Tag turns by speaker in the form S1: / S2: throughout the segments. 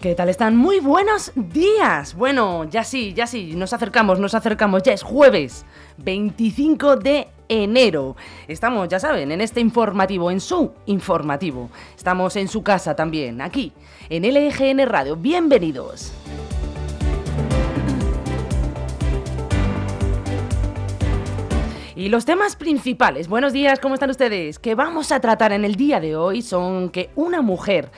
S1: ¿Qué tal están? Muy buenos días. Bueno, ya sí, ya sí, nos acercamos, nos acercamos. Ya es jueves 25 de enero. Estamos, ya saben, en este informativo, en su informativo. Estamos en su casa también, aquí, en LGN Radio. Bienvenidos. Y los temas principales, buenos días, ¿cómo están ustedes? Que vamos a tratar en el día de hoy son que una mujer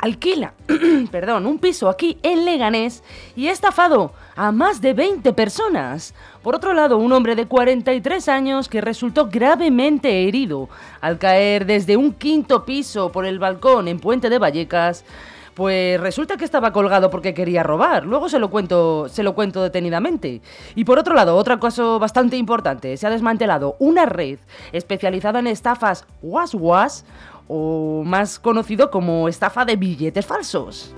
S1: alquila, perdón, un piso aquí en Leganés y ha estafado a más de 20 personas. Por otro lado, un hombre de 43 años que resultó gravemente herido al caer desde un quinto piso por el balcón en Puente de Vallecas. Pues resulta que estaba colgado porque quería robar. Luego se lo cuento, se lo cuento detenidamente. Y por otro lado, otra cosa bastante importante, se ha desmantelado una red especializada en estafas was was o más conocido como estafa de billetes falsos.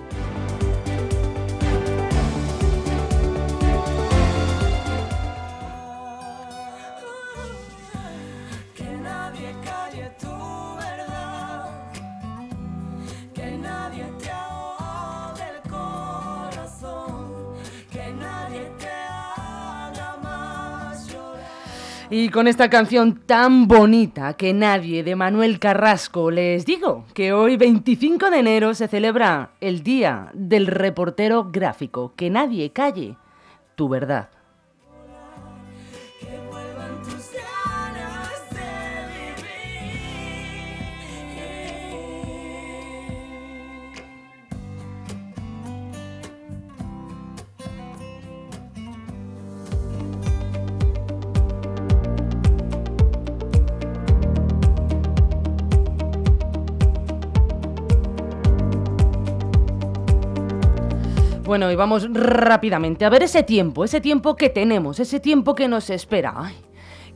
S1: Y con esta canción tan bonita que nadie de Manuel Carrasco les digo que hoy 25 de enero se celebra el Día del Reportero Gráfico. Que nadie calle tu verdad. Bueno, y vamos rápidamente a ver ese tiempo, ese tiempo que tenemos, ese tiempo que nos espera.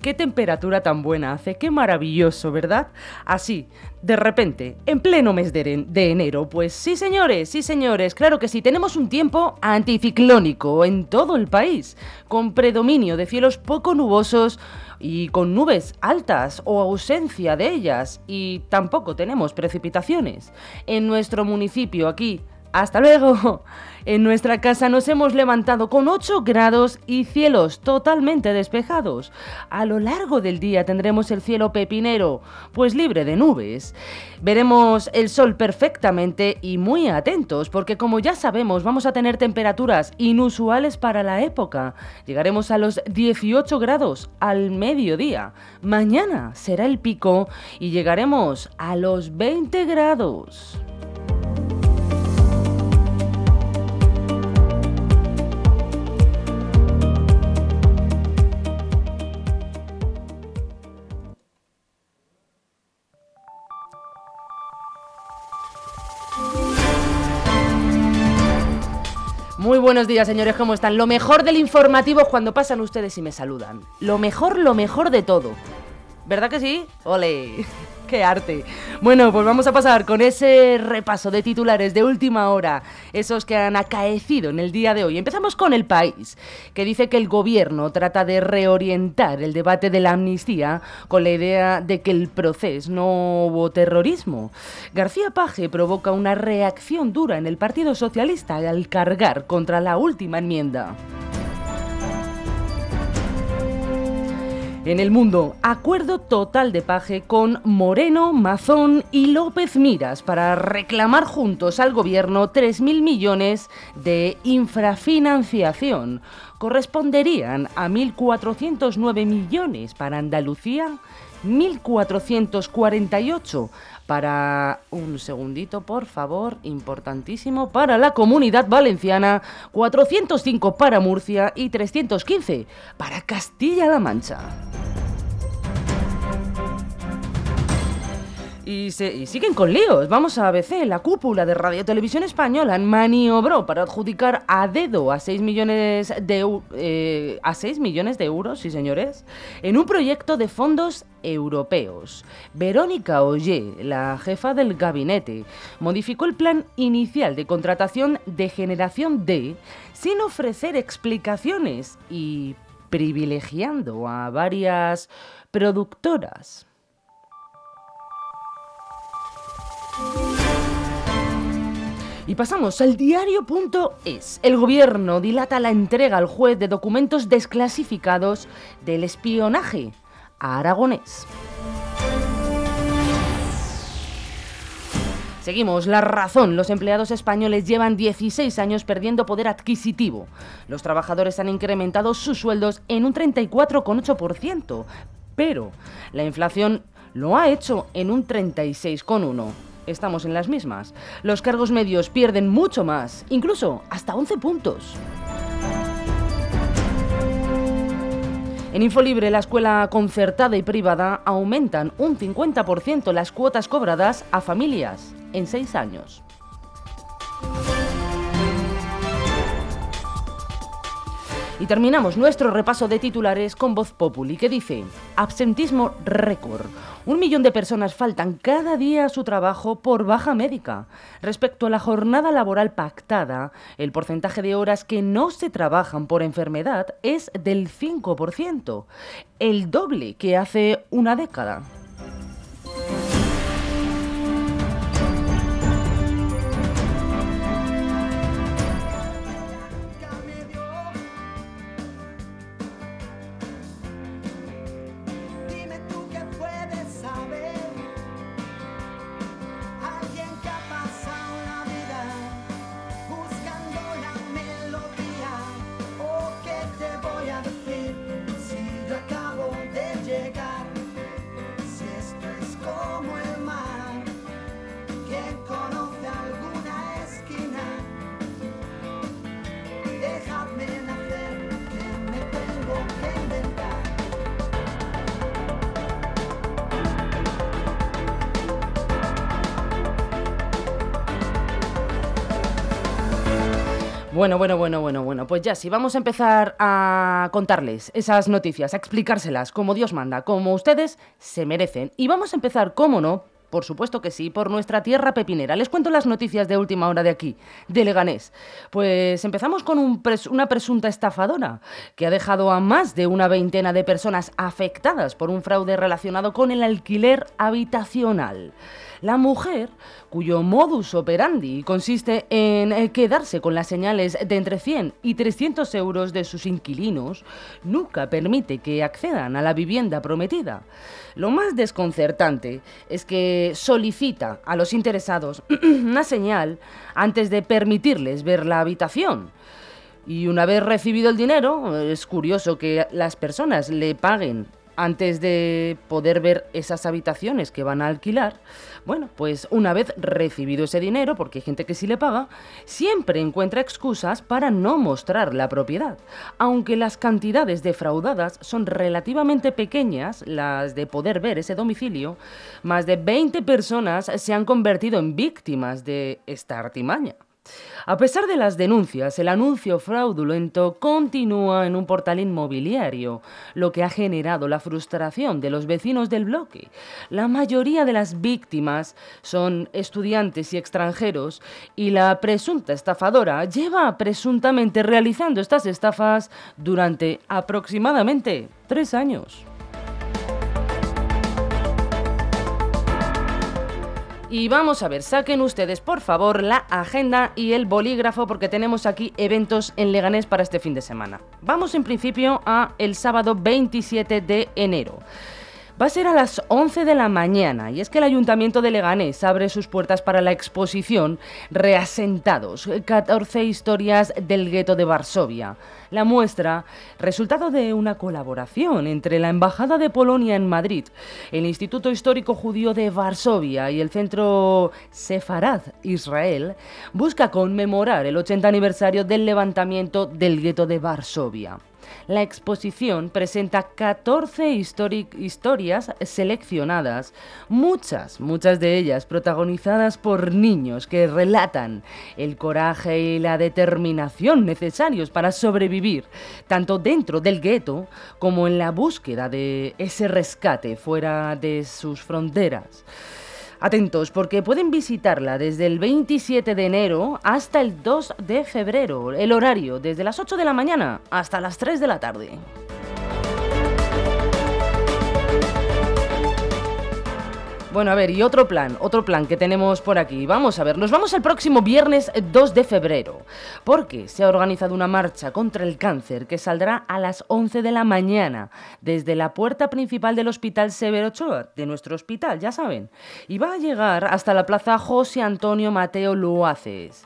S1: Qué temperatura tan buena hace, qué maravilloso, ¿verdad? Así, de repente, en pleno mes de, de, enero, pues sí señores, sí señores, claro que sí, tenemos un tiempo anticiclónico en todo el país, con predominio de cielos poco nubosos y con nubes altas o ausencia de ellas, y tampoco tenemos precipitaciones. En nuestro municipio aquí, hasta luego. En nuestra casa nos hemos levantado con 8 grados y cielos totalmente despejados. A lo largo del día tendremos el cielo pepinero, pues libre de nubes. Veremos el sol perfectamente y muy atentos, porque como ya sabemos vamos a tener temperaturas inusuales para la época. Llegaremos a los 18 grados al mediodía. Mañana será el pico y llegaremos a los 20 grados. Buenos días, señores, ¿cómo están? Lo mejor del informativo es cuando pasan ustedes y me saludan. Lo mejor, lo mejor de todo. ¿Verdad que sí? ¡Ole! ¡Qué arte! Bueno, pues vamos a pasar con ese repaso de titulares de última hora, esos que han acaecido en el día de hoy. Empezamos con el país, que dice que el gobierno trata de reorientar el debate de la amnistía con la idea de que el proceso no hubo terrorismo. García Paje provoca una reacción dura en el Partido Socialista al cargar contra la última enmienda. En el mundo, acuerdo total de paje con Moreno, Mazón y López Miras para reclamar juntos al gobierno 3.000 millones de infrafinanciación. Corresponderían a 1.409 millones para Andalucía, 1.448 para un segundito, por favor, importantísimo, para la comunidad valenciana, 405 para Murcia y 315 para Castilla-La Mancha. Y, siguen con líos. Vamos a ABC. La cúpula de Radio Televisión Española maniobró para adjudicar a dedo a 6 millones de, eh, a 6 millones de euros, sí señores, en un proyecto de fondos europeos. Verónica Ollé, la jefa del gabinete, modificó el plan inicial de contratación de generación D sin ofrecer explicaciones y privilegiando a varias productoras. Y pasamos al diario.es. El gobierno dilata la entrega al juez de documentos desclasificados del espionaje a Aragonés. Seguimos, la razón. Los empleados españoles llevan 16 años perdiendo poder adquisitivo. Los trabajadores han incrementado sus sueldos en un 34,8%, pero la inflación lo ha hecho en un 36,1% estamos en las mismas. Los cargos medios pierden mucho más, incluso hasta 11 puntos. En Infolibre, la escuela concertada y privada aumentan un 50% las cuotas cobradas a familias en seis años. Y terminamos nuestro repaso de titulares con Voz Populi, que dice, absentismo récord. Un millón de personas faltan cada día a su trabajo por baja médica. Respecto a la jornada laboral pactada, el porcentaje de horas que no se trabajan por enfermedad es del 5%, el doble que hace una década. Bueno, bueno, bueno, bueno, bueno. Pues ya, si vamos a empezar a contarles esas noticias, a explicárselas como Dios manda, como ustedes se merecen. Y vamos a empezar, cómo no, por supuesto que sí, por nuestra tierra pepinera. Les cuento las noticias de última hora de aquí, de Leganés. Pues empezamos con una presunta estafadora que ha dejado a más de una veintena de personas afectadas por un fraude relacionado con el alquiler habitacional. La mujer, cuyo modus operandi consiste en eh, quedarse con las señales de entre 100 y 300 euros de sus inquilinos, nunca permite que accedan a la vivienda prometida. Lo más desconcertante es que solicita a los interesados una señal antes de permitirles ver la habitación. Y una vez recibido el dinero, es curioso que las personas le paguen antes de poder ver esas habitaciones que van a alquilar, bueno, pues una vez recibido ese dinero, porque hay gente que sí le paga, siempre encuentra excusas para no mostrar la propiedad. Aunque las cantidades defraudadas son relativamente pequeñas, las de poder ver ese domicilio, más de 20 personas se han convertido en víctimas de esta artimaña. A pesar de las denuncias, el anuncio fraudulento continúa en un portal inmobiliario, lo que ha generado la frustración de los vecinos del bloque. La mayoría de las víctimas son estudiantes y extranjeros y la presunta estafadora lleva presuntamente realizando estas estafas durante aproximadamente tres años. Y vamos a ver, saquen ustedes por favor la agenda y el bolígrafo porque tenemos aquí eventos en Leganés para este fin de semana. Vamos en principio a el sábado 27 de enero. Va a ser a las 11 de la mañana y es que el Ayuntamiento de Leganés abre sus puertas para la exposición Reasentados, 14 historias del gueto de Varsovia. La muestra, resultado de una colaboración entre la Embajada de Polonia en Madrid, el Instituto Histórico Judío de Varsovia y el Centro Sefarad Israel, busca conmemorar el 80 aniversario del levantamiento del gueto de Varsovia. La exposición presenta 14 historias seleccionadas, muchas, muchas de ellas protagonizadas por niños que relatan el coraje y la determinación necesarios para sobrevivir, tanto dentro del gueto como en la búsqueda de ese rescate fuera de sus fronteras. Atentos, porque pueden visitarla desde el 27 de enero hasta el 2 de febrero. El horario desde las 8 de la mañana hasta las 3 de la tarde. Bueno, a ver, y otro plan, otro plan que tenemos por aquí. Vamos a ver, nos vamos el próximo viernes 2 de febrero, porque se ha organizado una marcha contra el cáncer que saldrá a las 11 de la mañana desde la puerta principal del Hospital Severo Ochoa, de nuestro hospital, ya saben, y va a llegar hasta la Plaza José Antonio Mateo Luaces.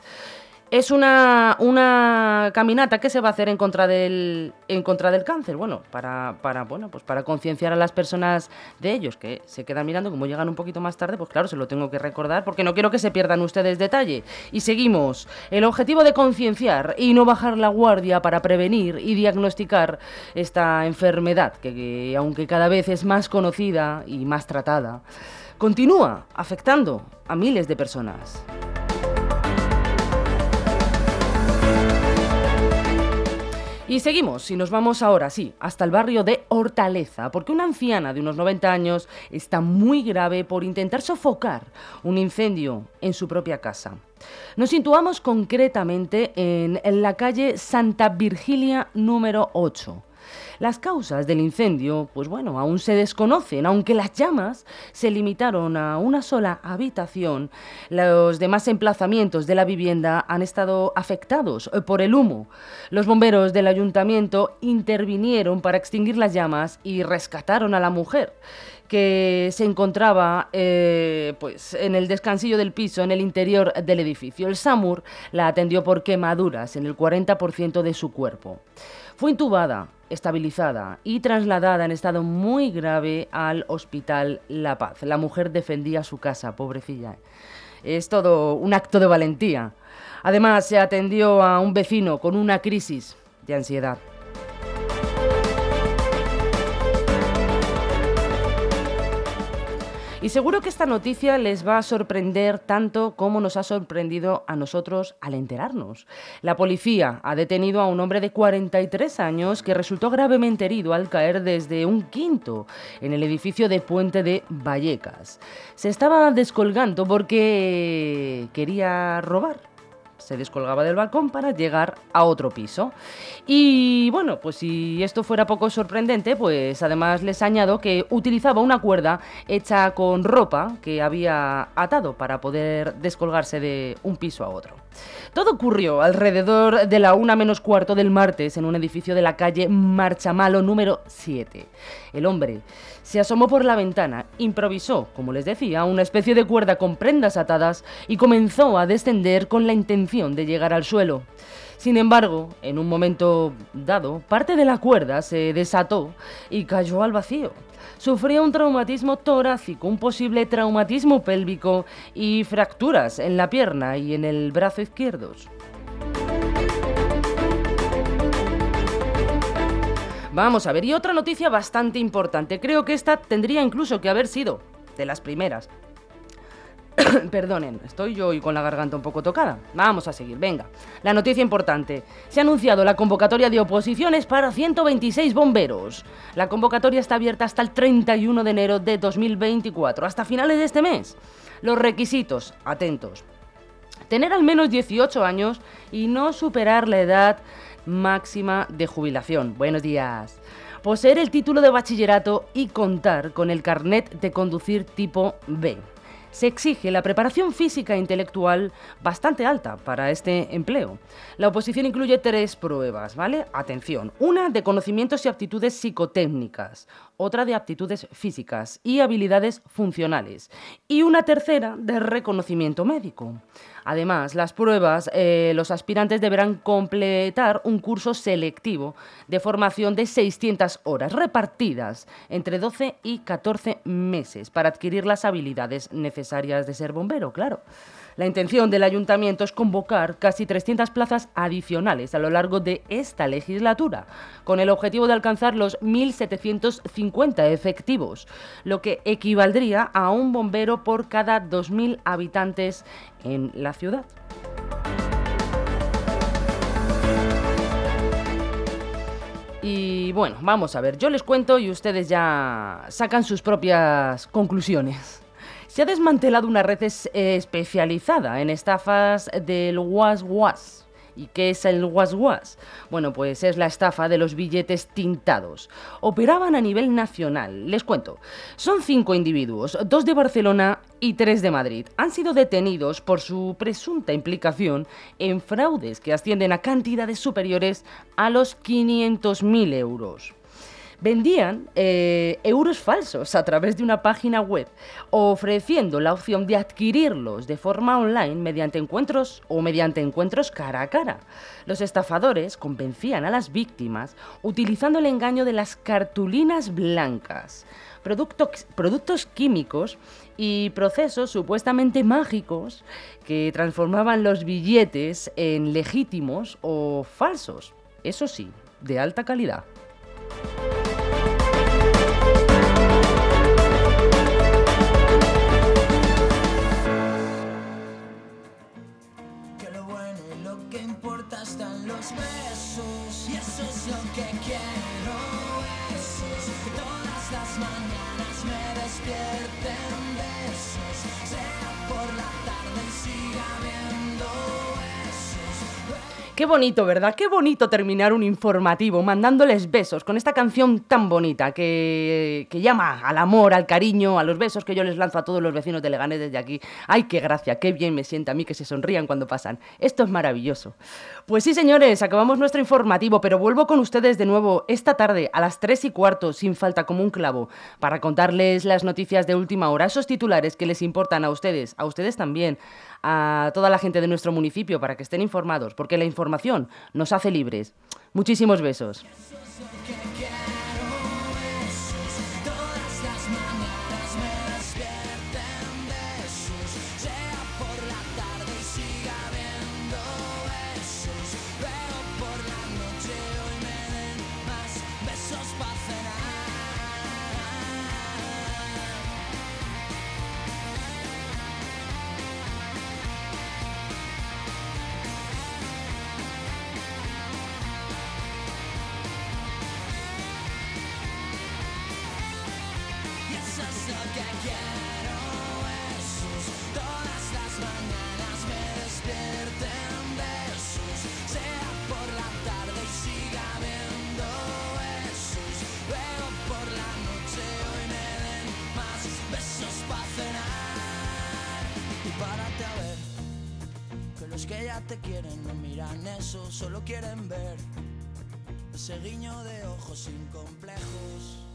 S1: Es una, una, caminata que se va a hacer en contra del, en contra del cáncer. Bueno, para, para, bueno, pues para concienciar a las personas de ellos que se quedan mirando, como llegan un poquito más tarde, pues claro, se lo tengo que recordar porque no quiero que se pierdan ustedes detalle. Y seguimos. El objetivo de concienciar y no bajar la guardia para prevenir y diagnosticar esta enfermedad, que aunque cada vez es más conocida y más tratada, continúa afectando a miles de personas. Y seguimos, y nos vamos ahora, sí, hasta el barrio de Hortaleza, porque una anciana de unos 90 años está muy grave por intentar sofocar un incendio en su propia casa. Nos situamos concretamente en, la calle Santa Virgilia número 8. Las causas del incendio, pues bueno, aún se desconocen, aunque las llamas se limitaron a una sola habitación. Los demás emplazamientos de la vivienda han estado afectados eh, por el humo. Los bomberos del ayuntamiento intervinieron para extinguir las llamas y rescataron a la mujer que se encontraba eh, pues, en el descansillo del piso, en el interior del edificio. El SAMUR la atendió por quemaduras en el 40% de su cuerpo. Fue intubada estabilizada y trasladada en estado muy grave al Hospital La Paz. La mujer defendía su casa, pobrecilla. Es todo un acto de valentía. Además, se atendió a un vecino con una crisis de ansiedad. Y seguro que esta noticia les va a sorprender tanto como nos ha sorprendido a nosotros al enterarnos. La policía ha detenido a un hombre de 43 años que resultó gravemente herido al caer desde un quinto en el edificio de Puente de Vallecas. Se estaba descolgando porque quería robar se descolgaba del balcón para llegar a otro piso. Y bueno, pues si esto fuera poco sorprendente, pues además les añado que utilizaba una cuerda hecha con ropa que había atado para poder descolgarse de un piso a otro. Todo ocurrió alrededor de la una menos cuarto del martes en un edificio de la calle Marchamalo número 7. El hombre se asomó por la ventana, improvisó, como les decía, una especie de cuerda con prendas atadas y comenzó a descender con la intención de llegar al suelo. Sin embargo, en un momento dado, parte de la cuerda se desató y cayó al vacío. Sufría un traumatismo torácico, un posible traumatismo pélvico y fracturas en la pierna y en el brazo izquierdos. Vamos a ver, y otra noticia bastante importante. Creo que esta tendría incluso que haber sido de las primeras. Perdonen, estoy yo y con la garganta un poco tocada. Vamos a seguir, venga. La noticia importante. Se ha anunciado la convocatoria de oposiciones para 126 bomberos. La convocatoria está abierta hasta el 31 de enero de 2024, hasta finales de este mes. Los requisitos, atentos. Tener al menos 18 años y no superar la edad máxima de jubilación. Buenos días. Poseer el título de bachillerato y contar con el carnet de conducir tipo B se exige la preparación física e intelectual bastante alta para este empleo. La oposición incluye tres pruebas, ¿vale? Atención, una de conocimientos y aptitudes psicotécnicas, otra de aptitudes físicas y habilidades funcionales y una tercera de reconocimiento médico. Además, las pruebas, eh, los aspirantes deberán completar un curso selectivo de formación de 600 horas repartidas entre 12 y 14 meses para adquirir las habilidades necesarias de ser bombero, claro. La intención del ayuntamiento es convocar casi 300 plazas adicionales a lo largo de esta legislatura, con el objetivo de alcanzar los 1.750 efectivos, lo que equivaldría a un bombero por cada 2.000 habitantes en la ciudad. Y bueno, vamos a ver, yo les cuento y ustedes ya sacan sus propias conclusiones. Se ha desmantelado una red especializada en estafas del was-was ¿Y qué es el was-was? Bueno, pues es la estafa de los billetes tintados. Operaban a nivel nacional. Les cuento. Son cinco individuos, dos de Barcelona y tres de Madrid. Han sido detenidos por su presunta implicación en fraudes que ascienden a cantidades superiores a los 500.000 euros vendían eh, euros falsos a través de una página web, ofreciendo la opción de adquirirlos de forma online mediante encuentros o mediante encuentros cara a cara. Los estafadores convencían a las víctimas utilizando el engaño de las cartulinas blancas, productos, productos químicos y procesos supuestamente mágicos que transformaban los billetes en legítimos o falsos. Eso sí, de alta calidad.
S2: es lo que quiero, besos. Que todas las mañanas me despierten besos. Sea por la tarde siga bien.
S1: Qué bonito, ¿verdad? Qué bonito terminar un informativo mandándoles besos con esta canción tan bonita que, que, llama al amor, al cariño, a los besos que yo les lanzo a todos los vecinos de Leganés desde aquí. ¡Ay, qué gracia! ¡Qué bien me siente a mí que se sonrían cuando pasan! Esto es maravilloso. Pues sí, señores, acabamos nuestro informativo, pero vuelvo con ustedes de nuevo esta tarde a las 3 y cuarto, sin falta como un clavo, para contarles las noticias de última hora, esos titulares que les importan a ustedes, a ustedes también a toda la gente de nuestro municipio para que estén informados, porque la información nos hace libres. Muchísimos besos.
S2: Que ya te quieren no miran eso, solo quieren ver ese guiño de ojos sin complejos.